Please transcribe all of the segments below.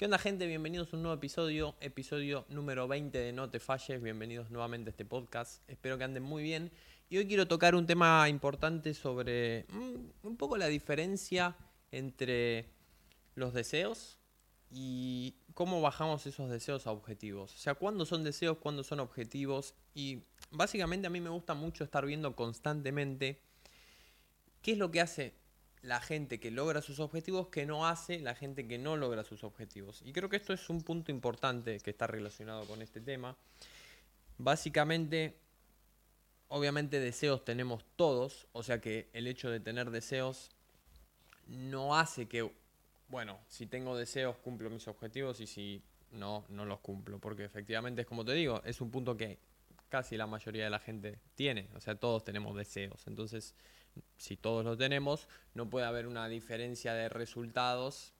¿Qué onda gente? Bienvenidos a un nuevo episodio, episodio número 20 de No Te Falles, bienvenidos nuevamente a este podcast, espero que anden muy bien. Y hoy quiero tocar un tema importante sobre mm, un poco la diferencia entre los deseos y cómo bajamos esos deseos a objetivos. O sea, cuándo son deseos, cuándo son objetivos. Y básicamente a mí me gusta mucho estar viendo constantemente qué es lo que hace la gente que logra sus objetivos que no hace la gente que no logra sus objetivos. Y creo que esto es un punto importante que está relacionado con este tema. Básicamente, obviamente deseos tenemos todos, o sea que el hecho de tener deseos no hace que, bueno, si tengo deseos cumplo mis objetivos y si no, no los cumplo, porque efectivamente es como te digo, es un punto que casi la mayoría de la gente tiene, o sea, todos tenemos deseos, entonces si todos lo tenemos, no puede haber una diferencia de resultados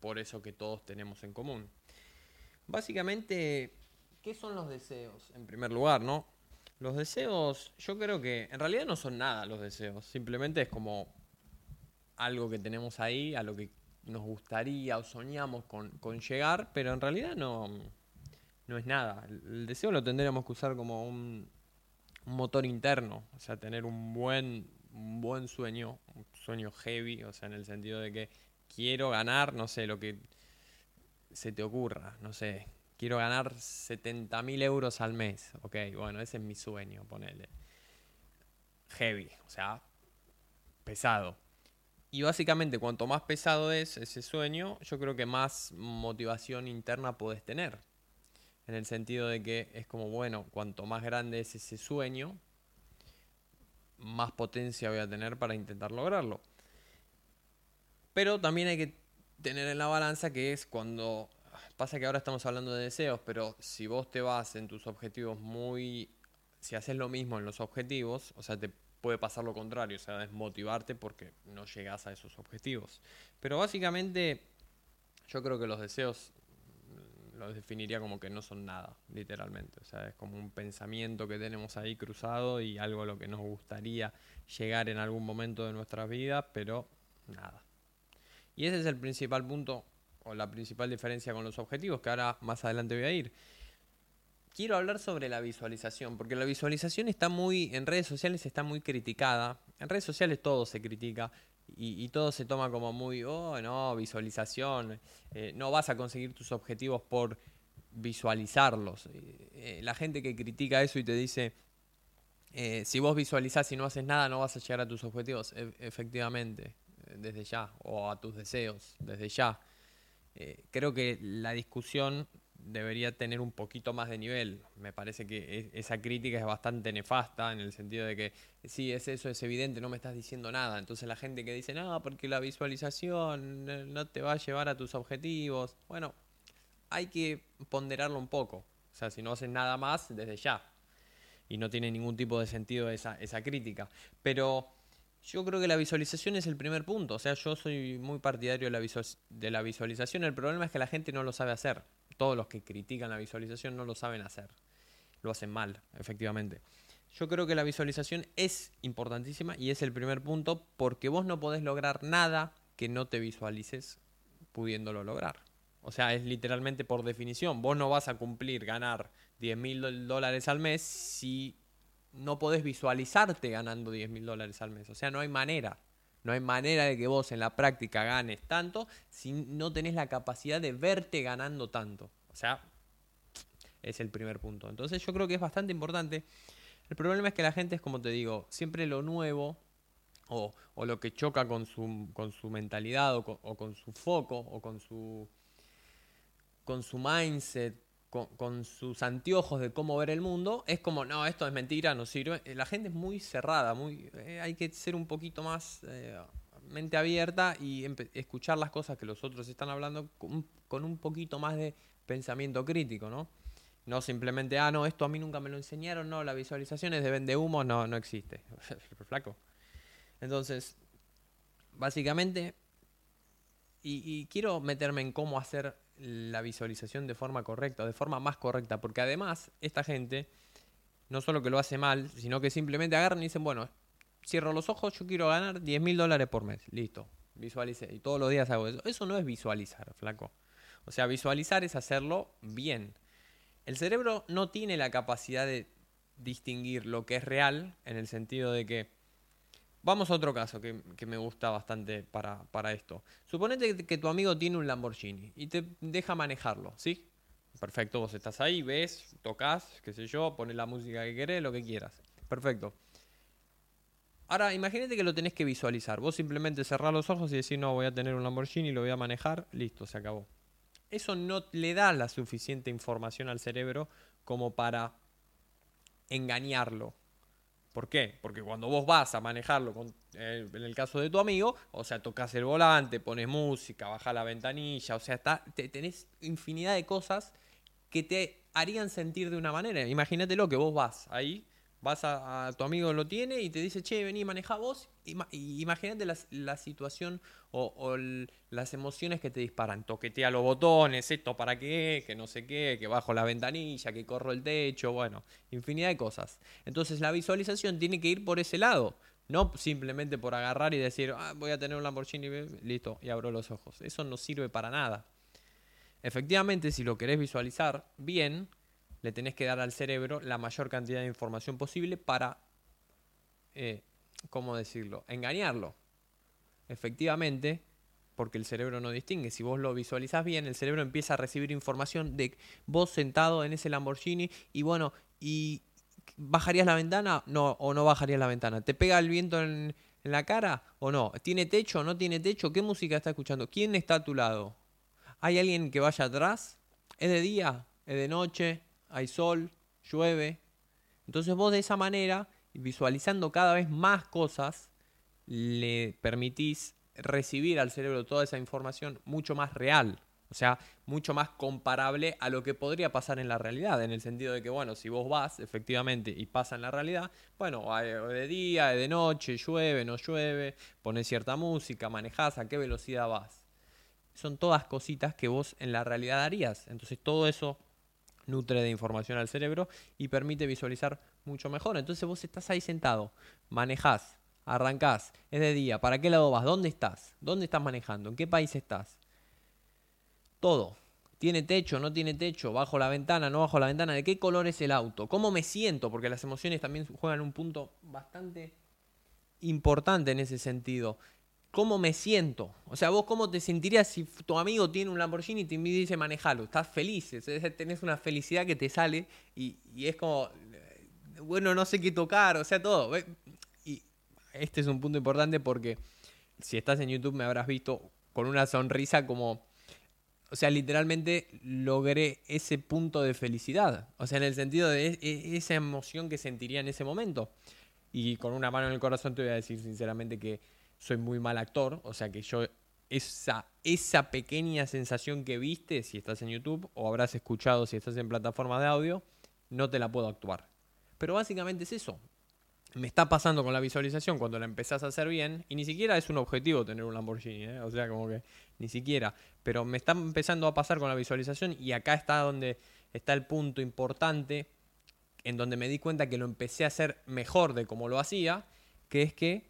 por eso que todos tenemos en común. Básicamente, ¿qué son los deseos? En primer lugar, ¿no? Los deseos, yo creo que en realidad no son nada los deseos, simplemente es como algo que tenemos ahí, a lo que nos gustaría o soñamos con, llegar, pero en realidad no, no es nada. El deseo lo tendríamos que usar como un motor interno, o sea, tener un buen un buen sueño, un sueño heavy, o sea, en el sentido de que quiero ganar, no sé, lo que se te ocurra, no sé, quiero ganar 70 mil euros al mes, ok, bueno, ese es mi sueño, ponele. Heavy, o sea, pesado. Y básicamente, cuanto más pesado es ese sueño, yo creo que más motivación interna puedes tener. En el sentido de que es como, bueno, cuanto más grande es ese sueño, más potencia voy a tener para intentar lograrlo. Pero también hay que tener en la balanza que es cuando pasa que ahora estamos hablando de deseos, pero si vos te vas en tus objetivos muy si haces lo mismo en los objetivos, o sea, te puede pasar lo contrario, o sea, desmotivarte porque no llegas a esos objetivos. Pero básicamente yo creo que los deseos lo definiría como que no son nada, literalmente. O sea, es como un pensamiento que tenemos ahí cruzado y algo a lo que nos gustaría llegar en algún momento de nuestras vidas, pero nada. Y ese es el principal punto o la principal diferencia con los objetivos, que ahora más adelante voy a ir. Quiero hablar sobre la visualización, porque la visualización está muy, en redes sociales está muy criticada. En redes sociales todo se critica, y, todo se toma como muy, oh, no, visualización, eh, no vas a conseguir tus objetivos por visualizarlos. Eh, eh, la gente que critica eso y te dice, si vos visualizás y no haces nada, no vas a llegar a tus objetivos, e, efectivamente, desde ya, o a tus deseos, desde ya. creo que la discusión debería tener un poquito más de nivel. Me parece que esa crítica es bastante nefasta en el sentido de que sí, es eso, es evidente, no me estás diciendo nada. Entonces la gente que dice, no, porque la visualización eh, no te va a llevar a tus objetivos. Bueno, hay que ponderarlo un poco. O sea, si no haces nada más, desde ya. Y no tiene ningún tipo de sentido esa, esa crítica. Pero yo creo que la visualización es el primer punto. O sea, yo soy muy partidario de la, de la visualización. El problema es que la gente no lo sabe hacer todos los que critican la visualización no lo saben hacer. Lo hacen mal, efectivamente. Yo creo que la visualización es importantísima y es el primer punto porque vos no podés lograr nada que no te visualices pudiéndolo lograr. O sea, es literalmente por definición. Vos no vas a cumplir ganar 10 mil dólares al mes si no podés visualizarte ganando 10 mil dólares al mes. O sea, no hay manera. No hay manera de que vos en la práctica ganes tanto si no tenés la capacidad de verte ganando tanto. O sea, es el primer punto. Entonces yo creo que es bastante importante. El problema es que la gente es como te digo, siempre lo nuevo o, lo que choca con su, con su mentalidad o con, su foco o con su, con su mindset, con, sus anteojos de cómo ver el mundo, es como, no, esto es mentira, no sirve. Eh, la gente es muy cerrada, muy, eh, hay que ser un poquito más eh, mente abierta y escuchar las cosas que los otros están hablando con, un poquito más de pensamiento crítico, ¿no? No simplemente, ah, no, esto a mí nunca me lo enseñaron, no, la visualización es de vende humo, no, no existe. Flaco. Entonces, básicamente, y quiero meterme en cómo hacer la visualización de forma correcta, de forma más correcta, porque además esta gente no solo que lo hace mal, sino que simplemente agarran y dicen, bueno, cierro los ojos, yo quiero ganar 10 mil dólares por mes, listo, visualice, y todos los días hago eso. Eso no es visualizar, flaco. O sea, visualizar es hacerlo bien. El cerebro no tiene la capacidad de distinguir lo que es real en el sentido de que... Vamos a otro caso que, me gusta bastante para, para esto. Suponete que tu amigo tiene un Lamborghini y te deja manejarlo, ¿sí? Perfecto, vos estás ahí, ves, tocas, qué sé yo, pones la música que querés, lo que quieras. Perfecto. Ahora, imagínate que lo tenés que visualizar. Vos simplemente cerrás los ojos y decís, no, voy a tener un Lamborghini, lo voy a manejar, listo, se acabó. Eso no le da la suficiente información al cerebro como para engañarlo. ¿Por qué? Porque cuando vos vas a manejarlo, eh, en el caso de tu amigo, o sea, tocas el volante, pones música, bajas la ventanilla, o sea, tenés infinidad de cosas que te harían sentir de una manera. Imagínatelo que vos vas ahí Vas a, tu amigo lo tiene y te dice, che, vení, maneja vos. Imagínate la, situación o, las emociones que te disparan. Toquetea los botones, esto para qué, que no sé qué, que bajo la ventanilla, que corro el techo, bueno, infinidad de cosas. Entonces la visualización tiene que ir por ese lado. No simplemente por agarrar y decir, ah, voy a tener un Lamborghini, listo, y abro los ojos. Eso no sirve para nada. Efectivamente, si lo querés visualizar bien, le tenés que dar al cerebro la mayor cantidad de información posible para, eh, ¿cómo decirlo?, engañarlo. Efectivamente, porque el cerebro no distingue. Si vos lo visualizás bien, el cerebro empieza a recibir información de vos sentado en ese Lamborghini y bueno, y ¿bajarías la ventana? No, o no bajarías la ventana. ¿Te pega el viento en, en la cara o no? ¿Tiene techo o no tiene techo? ¿Qué música está escuchando? ¿Quién está a tu lado? ¿Hay alguien que vaya atrás? ¿Es de día? ¿Es de noche? Hay sol, llueve. Entonces vos de esa manera, visualizando cada vez más cosas, le permitís recibir al cerebro toda esa información mucho más real. O sea, mucho más comparable a lo que podría pasar en la realidad, en el sentido de que, bueno, si vos vas efectivamente y pasa en la realidad, bueno, de día, de noche, llueve, no llueve, pones cierta música, manejás, a qué velocidad vas. Son todas cositas que vos en la realidad harías. Entonces todo eso nutre de información al cerebro y permite visualizar mucho mejor. Entonces vos estás ahí sentado, manejás, arrancás, es de día, ¿para qué lado vas? ¿Dónde estás? ¿Dónde estás manejando? ¿En qué país estás? Todo. ¿Tiene techo? ¿No tiene techo? ¿Bajo la ventana? ¿No bajo la ventana? ¿De qué color es el auto? ¿Cómo me siento? Porque las emociones también juegan un punto bastante importante en ese sentido cómo me siento. O sea, vos cómo te sentirías si tu amigo tiene un Lamborghini y te dice manejalo. Estás feliz, tenés una felicidad que te sale y, es como, eh, bueno, no sé qué tocar, o sea, todo. Y este es un punto importante porque si estás en YouTube me habrás visto con una sonrisa como... O sea, literalmente logré ese punto de felicidad. O sea, en el sentido de e, e, esa emoción que sentiría en ese momento. Y con una mano en el corazón te voy a decir sinceramente que soy muy mal actor, o sea que yo esa, esa pequeña sensación que viste si estás en YouTube o habrás escuchado si estás en plataforma de audio, no te la puedo actuar. Pero básicamente es eso. Me está pasando con la visualización cuando la empezás a hacer bien, y ni siquiera es un objetivo tener un Lamborghini, ¿eh? o sea, como que ni siquiera. Pero me está empezando a pasar con la visualización, y acá está donde está el punto importante, en donde me di cuenta que lo empecé a hacer mejor de como lo hacía, que es que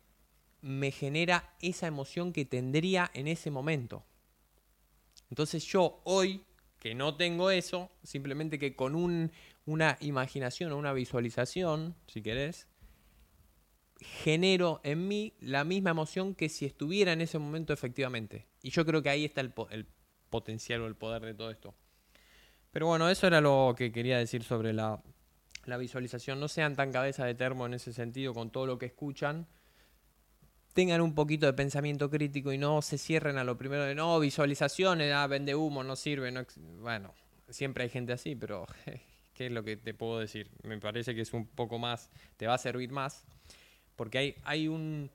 me genera esa emoción que tendría en ese momento. Entonces yo hoy, que no tengo eso, simplemente que con una imaginación o una visualización, si querés, genero en mí la misma emoción que si estuviera en ese momento efectivamente. Y yo creo que ahí está el, potencial o el poder de todo esto. Pero bueno, eso era lo que quería decir sobre la, la visualización. No sean tan cabeza de termo en ese sentido con todo lo que escuchan tengan un poquito de pensamiento crítico y no se cierren a lo primero de no, visualizaciones, ah, vende humo, no sirve. No, bueno, siempre hay gente así, pero ¿qué es lo que te puedo decir? Me parece que es un poco más, te va a servir más, porque hay, hay un...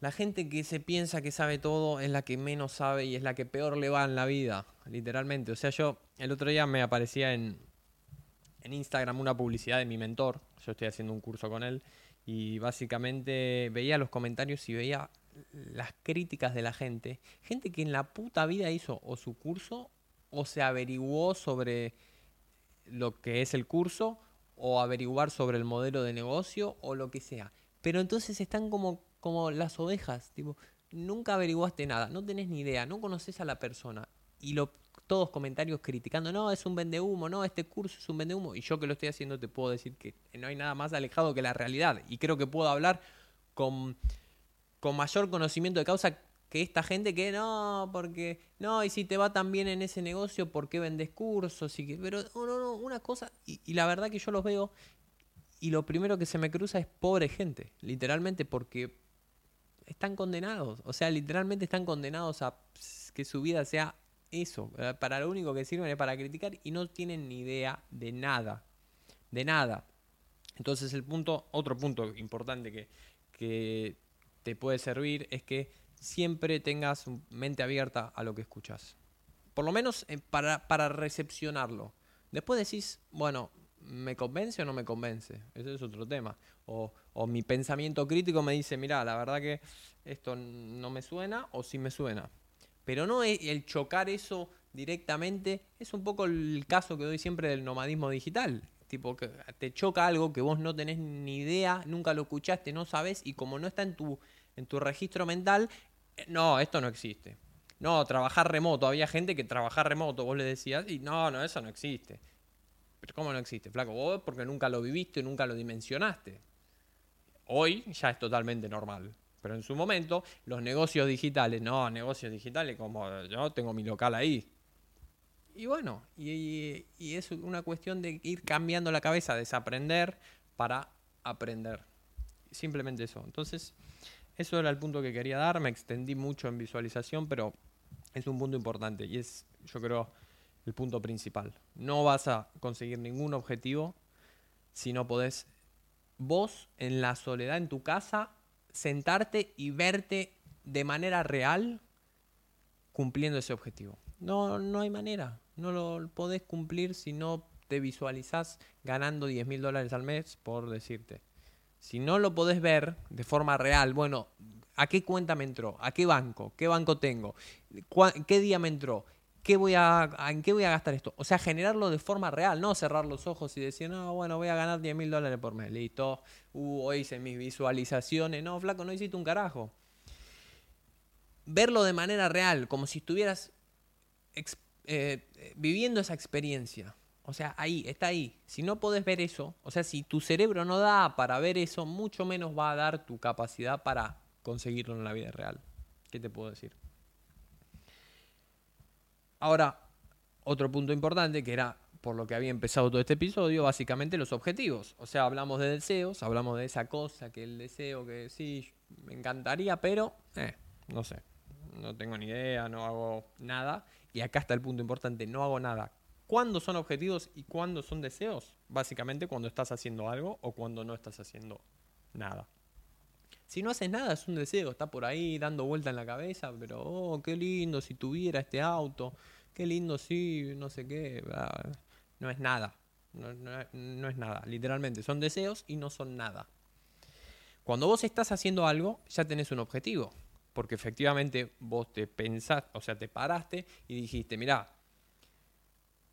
La gente que se piensa que sabe todo es la que menos sabe y es la que peor le va en la vida, literalmente. O sea, yo el otro día me aparecía en, en Instagram una publicidad de mi mentor, yo estoy haciendo un curso con él, y básicamente veía los comentarios y veía las críticas de la gente. Gente que en la puta vida hizo o su curso o se averiguó sobre lo que es el curso o averiguar sobre el modelo de negocio o lo que sea. Pero entonces están como, como las ovejas, tipo, nunca averiguaste nada, no tenés ni idea, no conoces a la persona. Y lo todos comentarios criticando, no, es un vende humo, no, este curso es un vende humo. Y yo que lo estoy haciendo te puedo decir que no hay nada más alejado que la realidad. Y creo que puedo hablar con, con mayor conocimiento de causa que esta gente que no, porque no, y si te va tan bien en ese negocio, ¿por qué vendes cursos? Y pero no, no, no, una cosa, y la verdad que yo los veo y lo primero que se me cruza es pobre gente, literalmente, porque están condenados, o sea, literalmente están condenados a que su vida sea eso, eh, para lo único que sirven es para criticar y no tienen ni idea de nada, de nada. Entonces el punto, otro punto importante que, que te puede servir es que siempre tengas mente abierta a lo que escuchas. Por lo menos eh, para, para recepcionarlo. Después decís, bueno, ¿me convence o no me convence? Ese es otro tema. O, o mi pensamiento crítico me dice, mira, la verdad que esto no me suena o sí me suena. Pero no el chocar eso directamente, es un poco el caso que doy siempre del nomadismo digital. Tipo, que te choca algo que vos no tenés ni idea, nunca lo escuchaste, no sabes, y como no está en tu, en tu registro mental, eh, no, esto no existe. No, trabajar remoto. Había gente que trabajar remoto, vos le decías, y no, no, eso no existe. Pero ¿cómo no existe, flaco? Vos porque nunca lo viviste, nunca lo dimensionaste. Hoy ya es totalmente normal. Pero en su momento, los negocios digitales, no, negocios digitales como yo tengo mi local ahí. Y bueno, y, es una cuestión de ir cambiando la cabeza, desaprender para aprender. Simplemente eso. Entonces, eso era el punto que quería dar. Me extendí mucho en visualización, pero es un punto importante y es, yo creo, el punto principal. No vas a conseguir ningún objetivo si no podés vos en la soledad en tu casa sentarte y verte de manera real cumpliendo ese objetivo. No, no hay manera. No lo podés cumplir si no te visualizás ganando 10 mil dólares al mes, por decirte. Si no lo podés ver de forma real, bueno, ¿a qué cuenta me entró? ¿A qué banco? ¿Qué banco tengo? ¿Qué día me entró? ¿Qué voy a, ¿En qué voy a gastar esto? O sea, generarlo de forma real, no cerrar los ojos y decir, no, bueno, voy a ganar 10 mil dólares por mes, listo. Uh, hoy hice mis visualizaciones. No, flaco, no hiciste un carajo. Verlo de manera real, como si estuvieras eh, viviendo esa experiencia. O sea, ahí, está ahí. Si no podés ver eso, o sea, si tu cerebro no da para ver eso, mucho menos va a dar tu capacidad para conseguirlo en la vida real. ¿Qué te puedo decir? Ahora, otro punto importante que era por lo que había empezado todo este episodio, básicamente los objetivos. O sea, hablamos de deseos, hablamos de esa cosa que el deseo que sí, me encantaría, pero eh, no sé, no tengo ni idea, no hago nada. Y acá está el punto importante, no hago nada. ¿Cuándo son objetivos y cuándo son deseos? Básicamente cuando estás haciendo algo o cuando no estás haciendo nada. Si no haces nada es un deseo, está por ahí dando vuelta en la cabeza, pero oh, qué lindo si tuviera este auto, qué lindo si, no sé qué, no es nada, no, es nada, literalmente, son deseos y no son nada. Cuando vos estás haciendo algo, ya tenés un objetivo, porque efectivamente vos te pensaste, o sea, te paraste y dijiste, mira,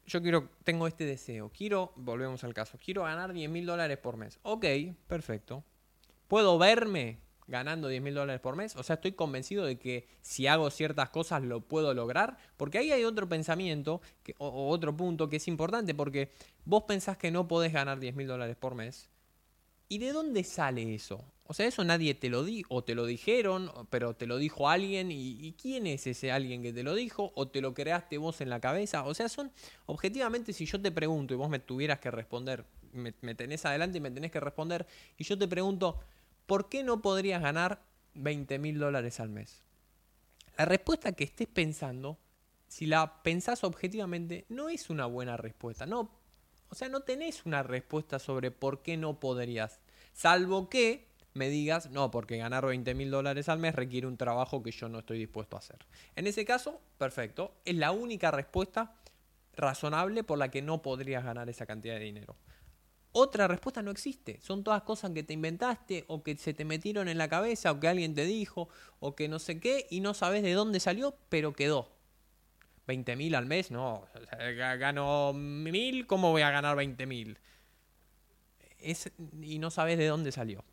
yo quiero, tengo este deseo, quiero, volvemos al caso, quiero ganar 10 mil dólares por mes. Ok, perfecto. ¿Puedo verme ganando 10 mil dólares por mes. O sea, estoy convencido de que si hago ciertas cosas lo puedo lograr. Porque ahí hay otro pensamiento o, otro punto que es importante. Porque vos pensás que no podés ganar 10 mil dólares por mes. ¿Y de dónde sale eso? O sea, eso nadie te lo dijo, o te lo dijeron, pero te lo dijo alguien, y, quién es ese alguien que te lo dijo, o te lo creaste vos en la cabeza. O sea, son, objetivamente, si yo te pregunto y vos me tuvieras que responder, me, me tenés adelante y me tenés que responder, y yo te pregunto, ¿por qué no podrías ganar 20 mil dólares al mes? La respuesta que estés pensando, si la pensás objetivamente, no es una buena respuesta. No, o sea, no tenés una respuesta sobre por qué no podrías. Salvo que me digas, no, porque ganar 20 mil dólares al mes requiere un trabajo que yo no estoy dispuesto a hacer. En ese caso, perfecto. Es la única respuesta razonable por la que no podrías ganar esa cantidad de dinero. Otra respuesta no existe. Son todas cosas que te inventaste o que se te metieron en la cabeza o que alguien te dijo o que no sé qué y no sabes de dónde salió, pero quedó. 20 mil al mes, no. Gano mil, ¿cómo voy a ganar 20 mil? y no sabes de dónde salió.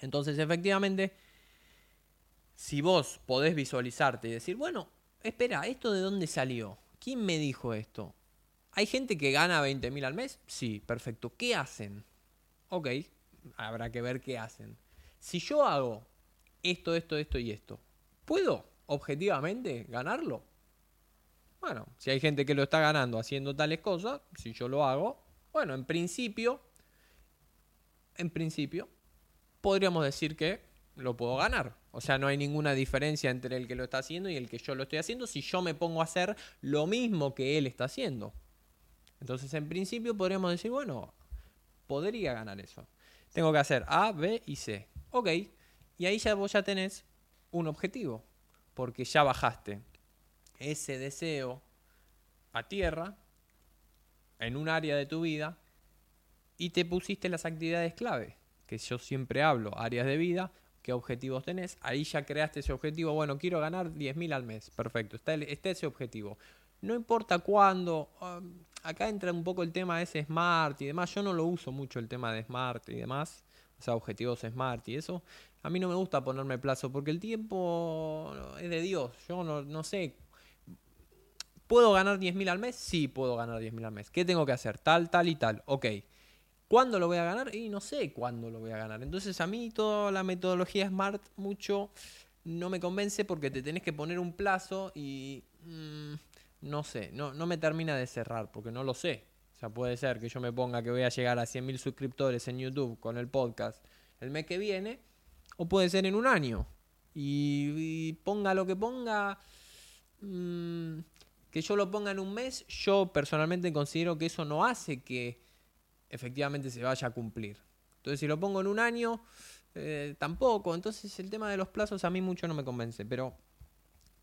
Entonces, efectivamente, si vos podés visualizarte y decir, bueno, espera, ¿esto de dónde salió? ¿quién me dijo esto? ¿Hay gente que gana 20 mil al mes? Sí, perfecto. ¿Qué hacen? Ok, habrá que ver qué hacen. Si yo hago esto, esto, esto y esto, ¿puedo objetivamente ganarlo? Bueno, si hay gente que lo está ganando haciendo tales cosas, si yo lo hago, bueno, en principio, en principio, podríamos decir que lo puedo ganar. O sea, no hay ninguna diferencia entre el que lo está haciendo y el que yo lo estoy haciendo si yo me pongo a hacer lo mismo que él está haciendo. Entonces, en principio, podríamos decir, bueno, podría ganar eso. Tengo que hacer A, B y C. Ok. Y ahí ya vos ya tenés un objetivo. Porque ya bajaste ese deseo a tierra en un área de tu vida y te pusiste las actividades clave, que yo siempre hablo, áreas de vida, qué objetivos tenés, ahí ya creaste ese objetivo, bueno, quiero ganar 10.000 al mes, perfecto, está, ese objetivo. No importa cuándo, um, acá entra un poco el tema de ese smart y demás, yo no lo uso mucho el tema de smart y demás, o sea, objetivos smart y eso, a mí no me gusta ponerme plazo porque el tiempo es de Dios, yo no, no sé ¿Puedo ganar 10.000 al mes? Sí, puedo ganar 10.000 al mes. ¿Qué tengo que hacer? Tal, tal y tal. Ok. ¿Cuándo lo voy a ganar? Y no sé cuándo lo voy a ganar. Entonces a mí toda la metodología Smart mucho no me convence porque te tenés que poner un plazo y mm, no sé, no, no me termina de cerrar porque no lo sé. O sea, puede ser que yo me ponga que voy a llegar a 100.000 suscriptores en YouTube con el podcast el mes que viene o puede ser en un año. Y, ponga lo que ponga... Mmm, que yo lo ponga en un mes, yo personalmente considero que eso no hace que efectivamente se vaya a cumplir. Entonces, si lo pongo en un año, eh, tampoco. Entonces, el tema de los plazos a mí mucho no me convence. Pero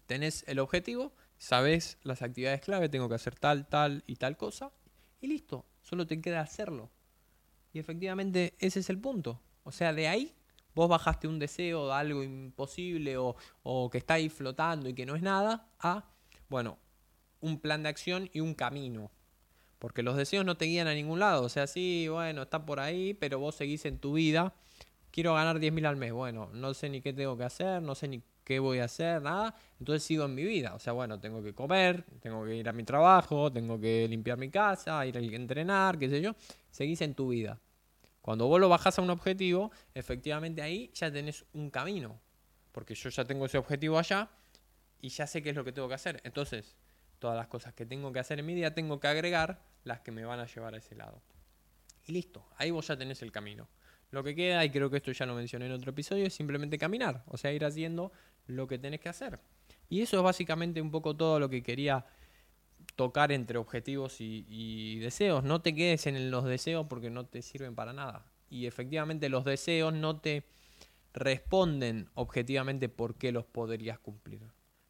tenés el objetivo, sabes las actividades clave, tengo que hacer tal, tal y tal cosa, y listo. Solo te queda hacerlo. Y efectivamente, ese es el punto. O sea, de ahí vos bajaste un deseo de algo imposible o, o que está ahí flotando y que no es nada, a, bueno, un plan de acción y un camino. Porque los deseos no te guían a ningún lado. O sea, sí, bueno, está por ahí, pero vos seguís en tu vida. Quiero ganar 10.000 al mes. Bueno, no sé ni qué tengo que hacer, no sé ni qué voy a hacer, nada. Entonces sigo en mi vida. O sea, bueno, tengo que comer, tengo que ir a mi trabajo, tengo que limpiar mi casa, ir a entrenar, qué sé yo. Seguís en tu vida. Cuando vos lo bajás a un objetivo, efectivamente ahí ya tenés un camino. Porque yo ya tengo ese objetivo allá y ya sé qué es lo que tengo que hacer. Entonces, todas las cosas que tengo que hacer en mi día, tengo que agregar las que me van a llevar a ese lado. Y listo, ahí vos ya tenés el camino. Lo que queda, y creo que esto ya lo mencioné en otro episodio, es simplemente caminar, o sea, ir haciendo lo que tenés que hacer. Y eso es básicamente un poco todo lo que quería tocar entre objetivos y, deseos. No te quedes en los deseos porque no te sirven para nada. Y efectivamente los deseos no te responden objetivamente por qué los podrías cumplir.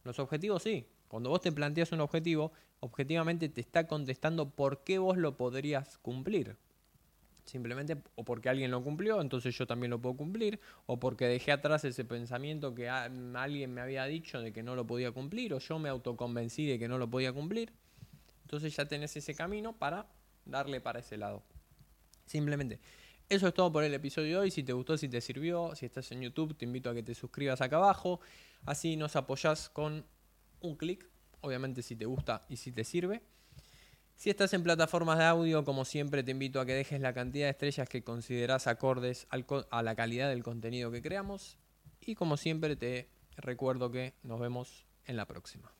Los objetivos sí, cuando vos te planteas un objetivo, objetivamente te está contestando por qué vos lo podrías cumplir. Simplemente o porque alguien lo cumplió, entonces yo también lo puedo cumplir, o porque dejé atrás ese pensamiento que alguien me había dicho de que no lo podía cumplir, o yo me autoconvencí de que no lo podía cumplir. Entonces ya tenés ese camino para darle para ese lado. Simplemente. Eso es todo por el episodio de hoy. Si te gustó, si te sirvió, si estás en YouTube, te invito a que te suscribas acá abajo. Así nos apoyás con un clic, obviamente si te gusta y si te sirve. Si estás en plataformas de audio, como siempre te invito a que dejes la cantidad de estrellas que consideras acordes a la calidad del contenido que creamos. Y como siempre te recuerdo que nos vemos en la próxima.